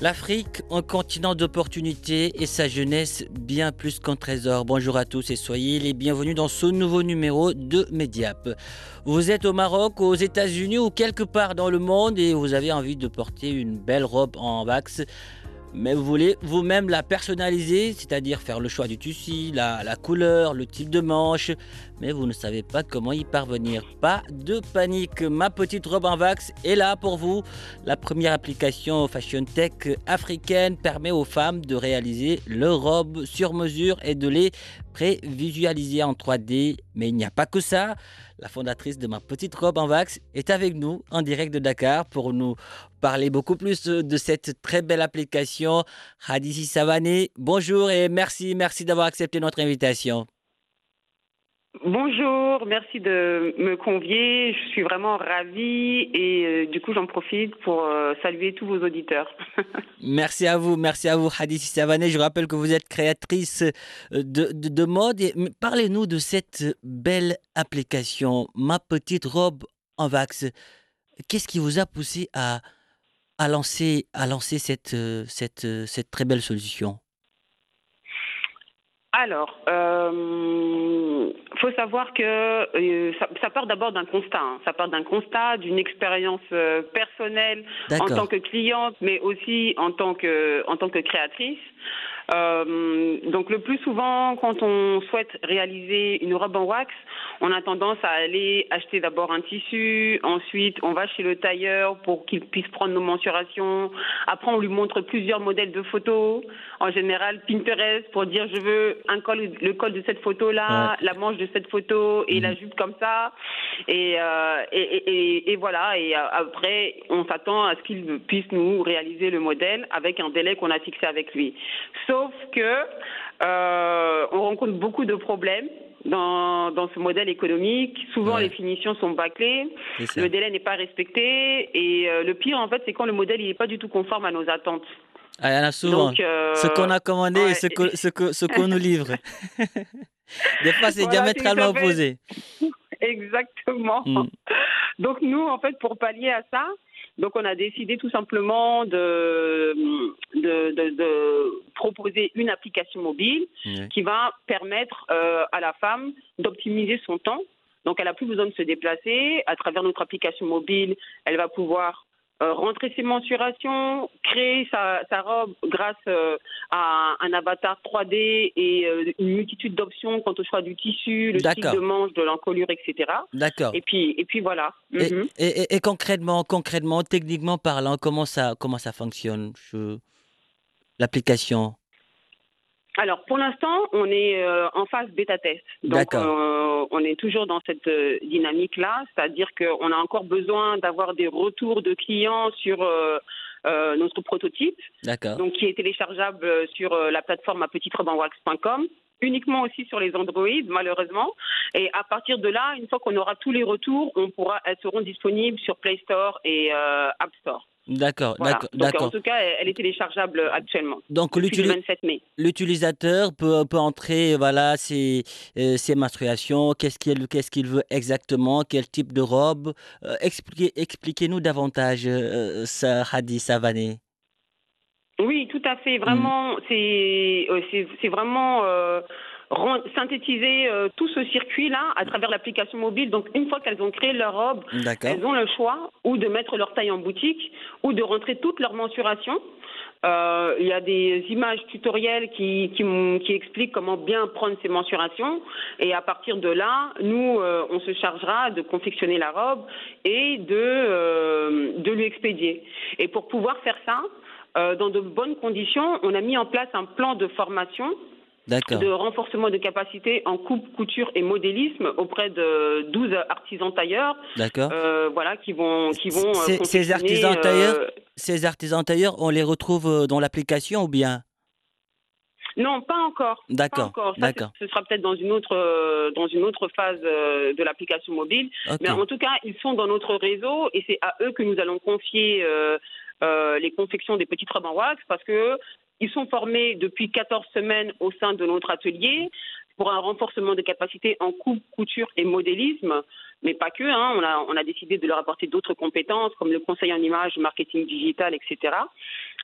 L'Afrique, un continent d'opportunités et sa jeunesse bien plus qu'un trésor. Bonjour à tous et soyez les bienvenus dans ce nouveau numéro de Mediap. Vous êtes au Maroc, aux États-Unis ou quelque part dans le monde et vous avez envie de porter une belle robe en wax mais vous voulez vous-même la personnaliser, c'est-à-dire faire le choix du tissu, la, la, couleur, le type de manche, mais vous ne savez pas comment y parvenir. Pas de panique, ma petite robe en wax est là pour vous. La première application Fashion Tech africaine permet aux femmes de réaliser leurs robes sur mesure et de les prévisualiser en 3D. Mais il n'y a pas que ça. La fondatrice de ma petite robe en wax est avec nous en direct de Dakar pour nous parler beaucoup plus de cette très belle application. Hadissi Savané, bonjour et merci, merci d'avoir accepté notre invitation. Bonjour, merci de me convier. Je suis vraiment ravie et euh, du coup j'en profite pour euh, saluer tous vos auditeurs. merci à vous, merci à vous Hadissi Savané. Je rappelle que vous êtes créatrice de, de, de mode. Parlez-nous de cette belle application, Ma petite robe en wax. Qu'est-ce qui vous a poussé à, lancer, cette très belle solution? Alors, il euh, faut savoir que euh, ça, ça, part d'abord d'un constat. Hein. Ça part d'un constat, d'une expérience euh, personnelle en tant que cliente, mais aussi en tant que, en tant que créatrice. Euh, donc le plus souvent, quand on souhaite réaliser une robe en wax, on a tendance à aller acheter d'abord un tissu, ensuite on va chez le tailleur pour qu'il puisse prendre nos mensurations. Après, on lui montre plusieurs modèles de photos. En général, Pinterest pour dire je veux un col, le col de cette photo-là, ouais. la manche de cette photo et mmh. la jupe comme ça. Et, euh, et, et, et, voilà. Et après, on s'attend à ce qu'il puisse nous réaliser le modèle avec un délai qu'on a fixé avec lui. Sauf que euh, on rencontre beaucoup de problèmes dans, dans ce modèle économique. Souvent, ouais. les finitions sont bâclées, le délai n'est pas respecté, et euh, le pire, en fait, c'est quand le modèle n'est pas du tout conforme à nos attentes. Ah, il y en a souvent. Donc, euh, ce qu'on a commandé ouais. et ce qu'on ce que, ce qu nous livre. Des fois, c'est voilà, diamétralement opposé. Exactement. Mm. Donc, nous, en fait, pour pallier à ça, donc on a décidé tout simplement de, de, de, de proposer une application mobile qui va permettre euh, à la femme d'optimiser son temps. Donc elle n'a plus besoin de se déplacer. À travers notre application mobile, elle va pouvoir euh, rentrer ses mensurations, créer sa, sa robe grâce euh, à un avatar 3D et euh, une multitude d'options quant au choix du tissu, le style de manche, de l'encolure, etc. D'accord. Et puis, et puis voilà. Et, mm -hmm. et, et, et, concrètement, concrètement, techniquement parlant, comment ça, comment ça fonctionne? Je... L'application alors, pour l'instant, on est euh, en phase bêta test. Donc, euh, on est toujours dans cette euh, dynamique-là, c'est-à-dire qu'on a encore besoin d'avoir des retours de clients sur notre prototype, donc qui est téléchargeable sur la plateforme apetitrebanwax.com uniquement aussi sur les Android, malheureusement. Et à partir de là, une fois qu'on aura tous les retours, on pourra, elles seront disponibles sur Play Store et App Store. D'accord, voilà. d'accord. En tout cas, elle est téléchargeable actuellement. Donc l'utilisateur peut, peut entrer voilà, ses, euh, ses menstruations, qu'est-ce qu'il qu'est-ce qu'il veut exactement, quel type de robe. Euh, expliquez, expliquez-nous davantage, euh, ça, Hadi Savané. Oui, tout à fait. Vraiment, mmh. c'est vraiment synthétiser euh, tout ce circuit-là à travers l'application mobile. Donc, une fois qu'elles ont créé leur robe, elles ont le choix ou de mettre leur taille en boutique ou de rentrer toutes leurs mensurations. Euh, il y a des images tutoriels qui, qui, expliquent comment bien prendre ces mensurations. Et à partir de là, nous, euh, on se chargera de confectionner la robe et de, euh, de lui expédier. Et pour pouvoir faire ça, dans de bonnes conditions, on a mis en place un plan de formation de renforcement de capacité en coupe, couture et modélisme auprès de 12 artisans tailleurs. D'accord. Euh, voilà, qui vont, qui vont. Euh, ces artisans euh, tailleurs, ces artisans tailleurs, on les retrouve dans l'application ou bien? Non, pas encore. D'accord. D'accord. Ce sera peut-être dans une autre dans une autre phase de l'application mobile. Mais en tout cas, ils sont dans notre réseau et c'est à eux que nous allons confier les confections des petites robes en wax parce que ils sont formés depuis 14 semaines au sein de notre atelier pour un renforcement des capacités en coupe, couture et modélisme, mais pas que. Hein. On, a, on, a, décidé de leur apporter d'autres compétences comme le conseil en image, marketing digital, etc.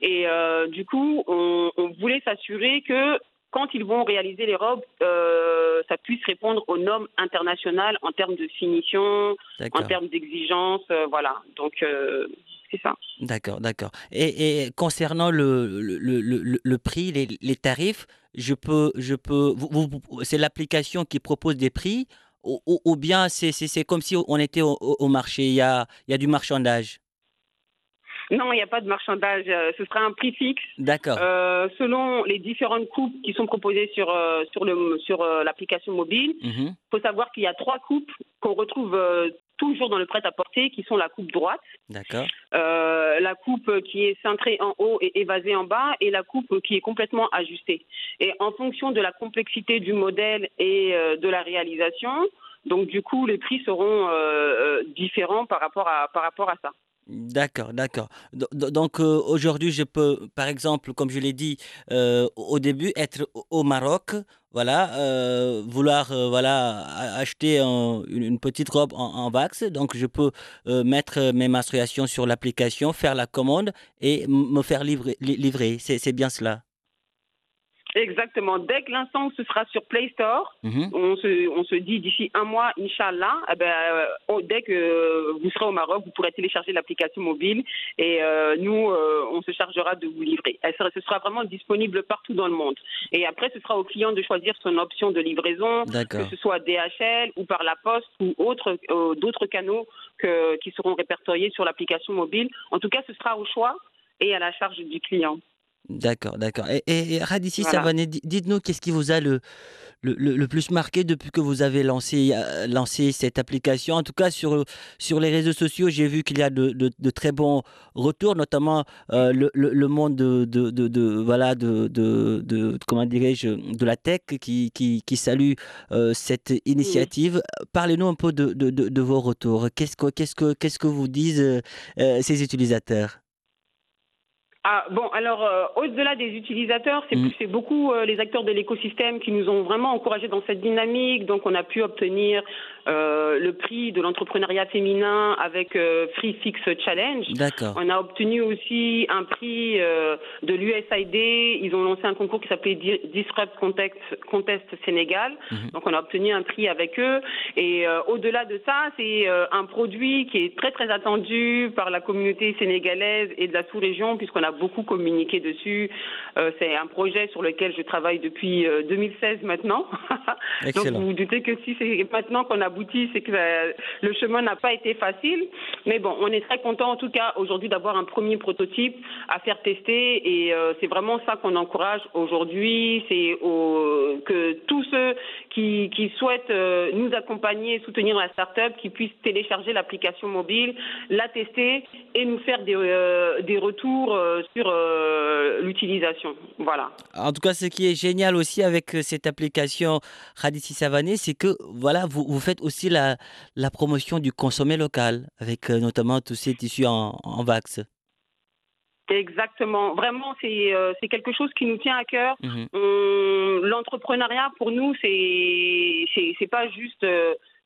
Et euh, du coup, on, voulait s'assurer que quand ils vont réaliser les robes, euh, ça puisse répondre aux normes internationales en termes de finition, en termes d'exigence, euh, voilà. Donc ça. D'accord, d'accord. Et, concernant le, le, le, prix, les, les, tarifs, je peux, je peux, vous, c'est l'application qui propose des prix ou, ou, bien c'est comme si on était au, marché, il y a, il y a du marchandage? Non, il n'y a pas de marchandage. Euh, ce sera un prix fixe. D'accord. Euh, selon les différentes coupes qui sont proposées sur, euh, sur, le, sur l'application mobile, il mhm. faut savoir qu'il y a trois coupes qu'on retrouve toujours dans le prêt-à-porter, qui sont la coupe droite. Euh, la coupe qui est cintrée en haut et évasée en bas, et la coupe qui est complètement ajustée. Et en fonction de la complexité du modèle et euh, de la réalisation, donc du coup, les prix seront euh, différents par rapport à, par rapport à ça. D'accord, d'accord. Donc aujourd'hui, je peux, par exemple, comme je l'ai dit au début, être au Maroc, voilà, euh, vouloir euh, voilà acheter une, petite robe en, en, wax. Donc, je peux euh, mettre mes menstruations sur l'application, faire la commande et me faire livrer. livrer. C'est bien cela. Exactement. Dès que l'instant ce sera sur Play Store, mhm. on, se, on se dit d'ici un mois, Inch'Allah, eh ben, euh, dès que vous serez au Maroc, vous pourrez télécharger l'application mobile et euh, nous, euh, on se chargera de vous livrer. Elle sera, ce sera vraiment disponible partout dans le monde. Et après, ce sera au client de choisir son option de livraison, que ce soit DHL ou par la poste ou autre, d'autres canaux que, qui seront répertoriés sur l'application mobile. En tout cas, ce sera au choix et à la charge du client. D'accord, d'accord. Et, et, Radici dites-nous qu'est-ce qui vous a le, le, le, plus marqué depuis que vous avez lancé, euh, lancé cette application? En tout cas, sur, sur les réseaux sociaux, j'ai vu qu'il y a de, de, très bons retours, notamment euh, le, le, monde de, de, de, voilà, de, de, comment dirais-je, de la tech qui, qui, qui salue euh, cette initiative. Parlez-nous un peu de, de, vos retours. Qu'est-ce que, qu'est-ce que, qu'est-ce que vous disent ces utilisateurs? Ah, bon, alors, euh, au-delà des utilisateurs, c'est mm. beaucoup euh, les acteurs de l'écosystème qui nous ont vraiment encouragés dans cette dynamique. Donc, on a pu obtenir euh, le prix de l'entrepreneuriat féminin avec Free Fix Challenge. D'accord. On a obtenu aussi un prix de l'USAID. Ils ont lancé un concours qui s'appelait Disrupt Contest, Contest Sénégal. Mm-hmm. Donc, on a obtenu un prix avec eux. Et au-delà de ça, c'est un produit qui est très, très attendu par la communauté sénégalaise et de la sous-région, puisqu'on a beaucoup communiqué dessus. Euh, c'est un projet sur lequel je travaille depuis 2016 euh, maintenant. Donc vous vous doutez que si c'est maintenant qu'on aboutit, c'est que euh, le chemin n'a pas été facile. Mais bon, on est très content en tout cas aujourd'hui d'avoir un premier prototype à faire tester et c'est vraiment ça qu'on encourage aujourd'hui. C'est que tous ceux qui, qui souhaitent nous accompagner, soutenir la start-up, qui puissent télécharger l'application mobile, la tester et nous faire des, des retours sur euh, l'utilisation. Voilà. En tout cas, ce qui est génial aussi avec euh, cette application Radissi Savané, c'est que voilà, vous, vous, faites aussi la, la promotion du consommé local, avec euh, notamment tous ces tissus en, en wax. Exactement. Vraiment, c'est quelque chose qui nous tient à cœur. Mhm. L'entrepreneuriat, pour nous, c'est pas juste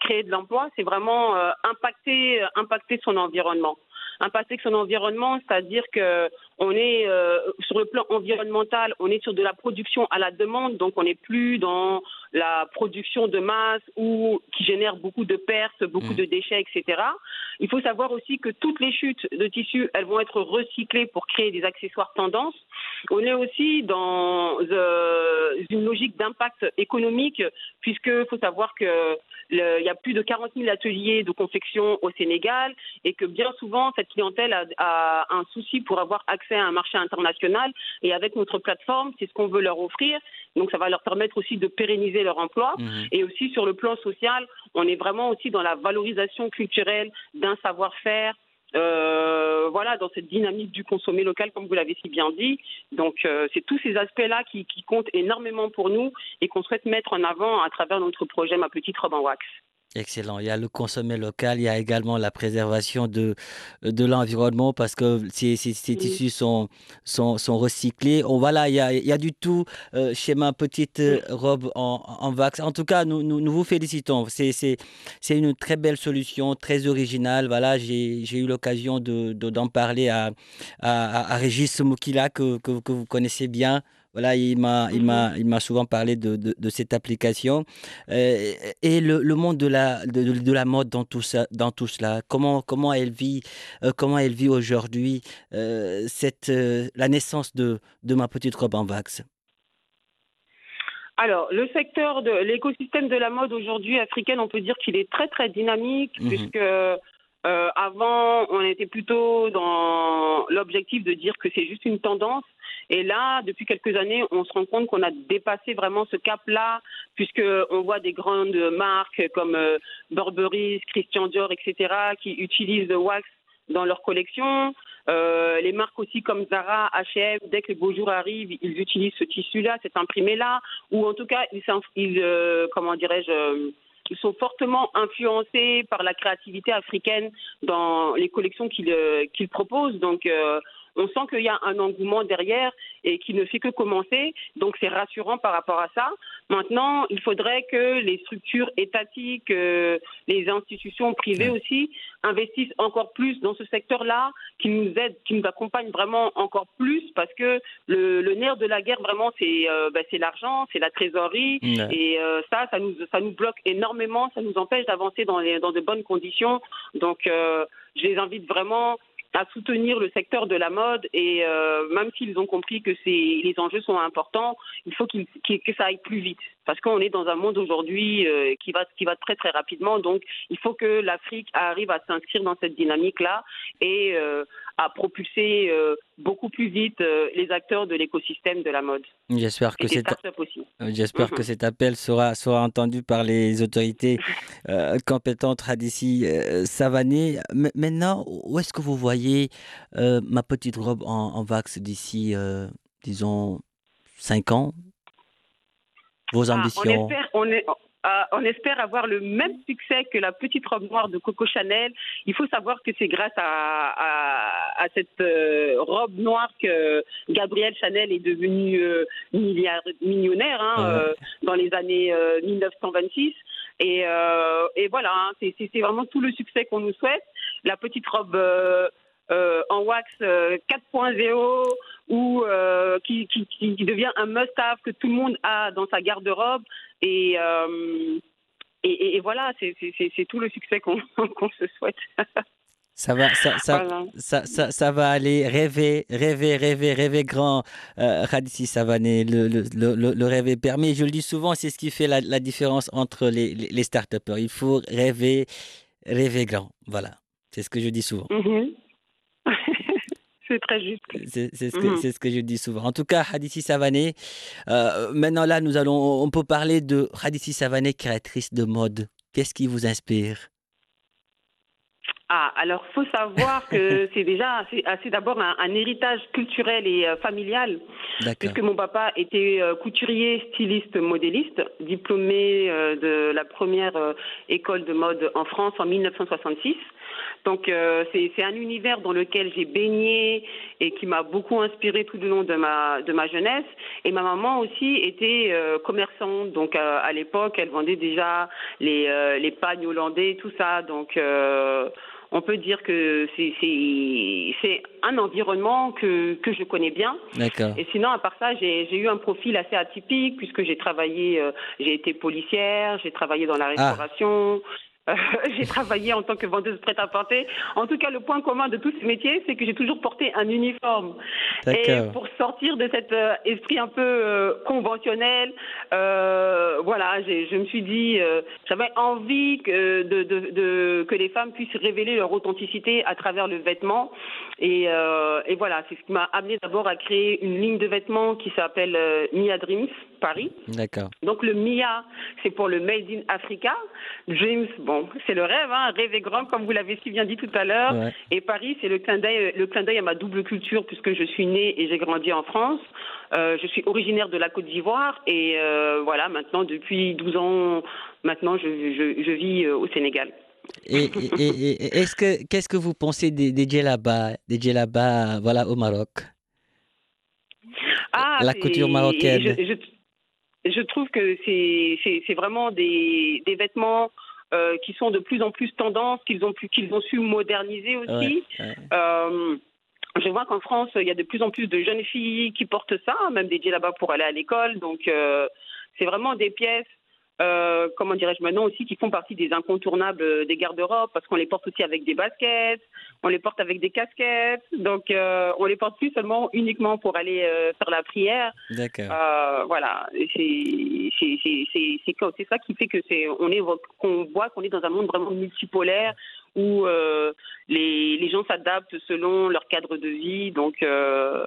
créer de l'emploi, c'est vraiment impacter impacter son environnement impacter son environnement, c'est-à-dire que on est sur le plan environnemental, on est sur de la production à la demande, donc on n'est plus dans la production de masse ou qui génère beaucoup de pertes, beaucoup mm. de déchets, etc. Il faut savoir aussi que toutes les chutes de tissus, elles vont être recyclées pour créer des accessoires tendances. On est aussi dans euh, une logique d'impact économique, puisqu'il faut savoir que il y a plus de 40 000 ateliers de confection au Sénégal et que bien souvent, cette clientèle a, un souci pour avoir accès à un marché international. Et avec notre plateforme, c'est ce qu'on veut leur offrir. Donc, ça va leur permettre aussi de pérenniser leur emploi. Mmh. Et aussi, sur le plan social, on est vraiment aussi dans la valorisation culturelle d'un savoir-faire, voilà, dans cette dynamique du consommer local, comme vous l'avez si bien dit. Donc, euh, c'est tous ces aspects-là qui, qui, comptent énormément pour nous et qu'on souhaite mettre en avant à travers notre projet Ma Petite Robe en Wax. Excellent. Il y a le consommer local, il y a également la préservation de, de l'environnement parce que ces, ces, tissus sont, sont, sont, recyclés. Oh, voilà, il y, a, il y a du tout euh, chez ma petite euh, robe en, en, wax. En tout cas, nous, nous, vous félicitons. C'est une très belle solution, très originale. Voilà, j'ai eu l'occasion d'en de, d'en parler à, à, à Régis Moukila que, que, que vous connaissez bien. Voilà, il m'a, il m'a, mhm. il m'a souvent parlé de, de, cette application euh, et le, le, monde de la, de, de, la mode dans tout ça, dans tout cela. Comment, comment elle vit, euh, comment elle vit aujourd'hui euh, cette, la naissance de, de ma petite robe en wax. Alors, le secteur de l'écosystème de la mode aujourd'hui africaine, on peut dire qu'il est très très dynamique mhm. puisque avant, on était plutôt dans l'objectif de dire que c'est juste une tendance. Et là, depuis quelques années, on se rend compte qu'on a dépassé vraiment ce cap-là, puisqu'on voit des grandes marques comme euh, Burberry, Christian Dior, etc., qui utilisent le wax dans leur collection. Euh, les marques aussi comme Zara, H&M, dès que les beaux jours arrivent, ils utilisent ce tissu-là, cet imprimé-là, ou en tout cas, ils, ils euh, comment dirais-je, ils sont fortement influencés par la créativité africaine dans les collections qu'ils proposent. Donc, on sent qu'il y a un engouement derrière et qui ne fait que commencer. Donc c'est rassurant par rapport à ça. Maintenant, il faudrait que les structures étatiques, euh, les institutions privées aussi investissent encore plus dans ce secteur-là, qui nous aident, qui nous accompagnent vraiment encore plus, parce que le, nerf de la guerre vraiment c'est euh, ben, c'est l'argent, c'est la trésorerie, et euh, ça ça nous ça nous bloque énormément, ça nous empêche d'avancer dans dans de bonnes conditions. Donc je les invite vraiment à soutenir le secteur de la mode et euh, même s'ils ont compris que les enjeux sont importants, il faut que ça aille plus vite parce qu'on est dans un monde aujourd'hui euh, qui va qui va très très rapidement donc il faut que l'Afrique arrive à s'inscrire dans cette dynamique là et euh, à propulser beaucoup plus vite les acteurs de l'écosystème de la mode. J'espère que cet j'espère que mhm. cet appel sera sera entendu par les autorités compétentes d'ici Savané. Maintenant, où est-ce que vous voyez euh, ma petite robe en, wax d'ici, euh, disons, 5 ans? Vos ah, ambitions ah, on, espère, avoir le même succès que la petite robe noire de Coco Chanel. Il faut savoir que c'est grâce à, cette euh, robe noire que Gabrielle Chanel est devenue millionnaire hein, dans les années 1926. Et, voilà, hein, c'est vraiment tout le succès qu'on nous souhaite. La petite robe euh, en wax 4.0 euh, ou euh, qui, qui, qui, devient un must-have que tout le monde a dans sa garde-robe. Et, et, et, voilà, c'est tout le succès qu'on se souhaite. Ça va, ça, ça, ça, ça, ça, va aller rêver, rêver, rêver, rêver grand, euh, Radissi Savané. Le, le, le, le, rêve est permis. Je le dis souvent, c'est ce qui fait la, la différence entre les, les, start Il faut rêver, rêver grand. Voilà, c'est ce que je dis souvent. Mm-hmm. C'est très juste. C'est ce, que, mhm. ce que je dis souvent. En tout cas, Hadissi Savané, euh, maintenant là, nous allons, on peut parler de Hadissi Savané, créatrice de mode. Qu'est-ce qui vous inspire? Ah, alors faut savoir que c'est déjà assez, d'abord un, héritage culturel et euh, familial, puisque mon papa était euh, couturier, styliste, modéliste, diplômé de la première école de mode en France en 1966. Donc euh, c'est un univers dans lequel j'ai baigné et qui m'a beaucoup inspiré tout le long de ma de ma jeunesse. Et ma maman aussi était euh, commerçante, donc euh, à l'époque elle vendait déjà les les pagnes hollandais, tout ça. Donc on peut dire que c'est un environnement que, que je connais bien. Et sinon, à part ça, j'ai eu un profil assez atypique puisque j'ai travaillé, euh, j'ai été policière, j'ai travaillé dans la ah. Restauration. j'ai travaillé en tant que vendeuse prête à porter. En tout cas, le point commun de tous ces métiers, c'est que j'ai toujours porté un uniforme. Et pour sortir de cet euh, esprit un peu euh, conventionnel, euh, voilà, je me suis dit, j'avais envie que, de, de, que les femmes puissent révéler leur authenticité à travers le vêtement. Et, et voilà, c'est ce qui m'a amené d'abord à créer une ligne de vêtements qui s'appelle Mia Dreams Paris. D'accord. Donc le Mia, c'est pour le Made in Africa. Dreams, bon c'est le rêve, hein, rêver grand, comme vous l'avez si bien dit tout à l'heure. Et Paris, c'est le clin d'œil, le clin d'œil à ma double culture, puisque je suis née et j'ai grandi en France. Euh, je suis originaire de la Côte d'Ivoire et euh, voilà, maintenant depuis 12 ans, maintenant je, je, vis euh, au Sénégal. Et, est-ce que qu'est-ce que vous pensez des, des djellabas, des djellabas, voilà, au Maroc? Ah, La couture marocaine. Je, je, trouve que c'est vraiment des, des vêtements euh, qui sont de plus en plus tendance, qu'ils ont, ont su moderniser aussi. Euh, je vois qu'en France, il y a de plus en plus de jeunes filles qui portent ça, même des là-bas pour aller à l'école. Donc, euh, c'est vraiment des pièces euh, comment dirais-je maintenant aussi, qui font partie des incontournables euh, des garde-robes parce qu'on les porte aussi avec des baskets, on les porte avec des casquettes, donc euh, on les porte plus seulement uniquement pour aller euh, faire la prière. D'accord. Voilà, c'est c'est ça qui fait que c'est on est qu'on voit qu'on est dans un monde vraiment multipolaire où euh, les, les, gens s'adaptent selon leur cadre de vie. Donc, euh,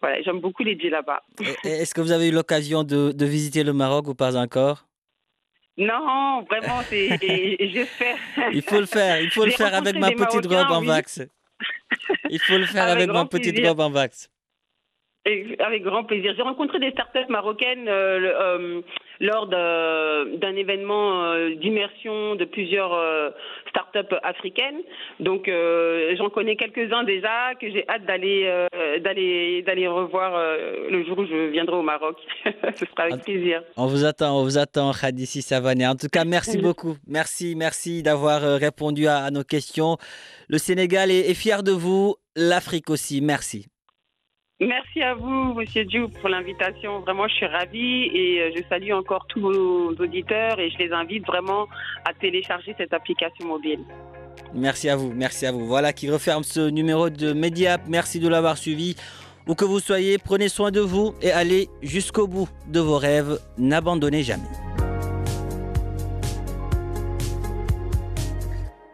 voilà, j'aime beaucoup les là-bas. Est-ce que vous avez eu l'occasion de, de visiter le Maroc ou pas encore? Non, vraiment, j'espère. Il faut le faire, il faut le faire avec ma petite robe en wax. Il faut le faire avec, ma petite robe en wax. Avec grand plaisir. J'ai rencontré des startups marocaines euh, euh, lors d'un événement euh, d'immersion de plusieurs startups africaines. Donc, j'en connais quelques-uns déjà que j'ai hâte d'aller d'aller d'aller revoir le jour où je viendrai au Maroc. Ce sera avec plaisir. On vous attend, on vous attend, Khadissi Savane. En tout cas, merci beaucoup. Merci, merci d'avoir répondu à, nos questions. Le Sénégal est fier de vous, l'Afrique aussi. Merci. Merci à vous, Monsieur Diou, pour l'invitation. Vraiment, je suis ravie et euh, je salue encore tous vos auditeurs et je les invite vraiment à télécharger cette application mobile. Merci à vous, merci à vous. Voilà qui referme ce numéro de Mediap. Merci de l'avoir suivi. Où que vous soyez, prenez soin de vous et allez jusqu'au bout de vos rêves. N'abandonnez jamais.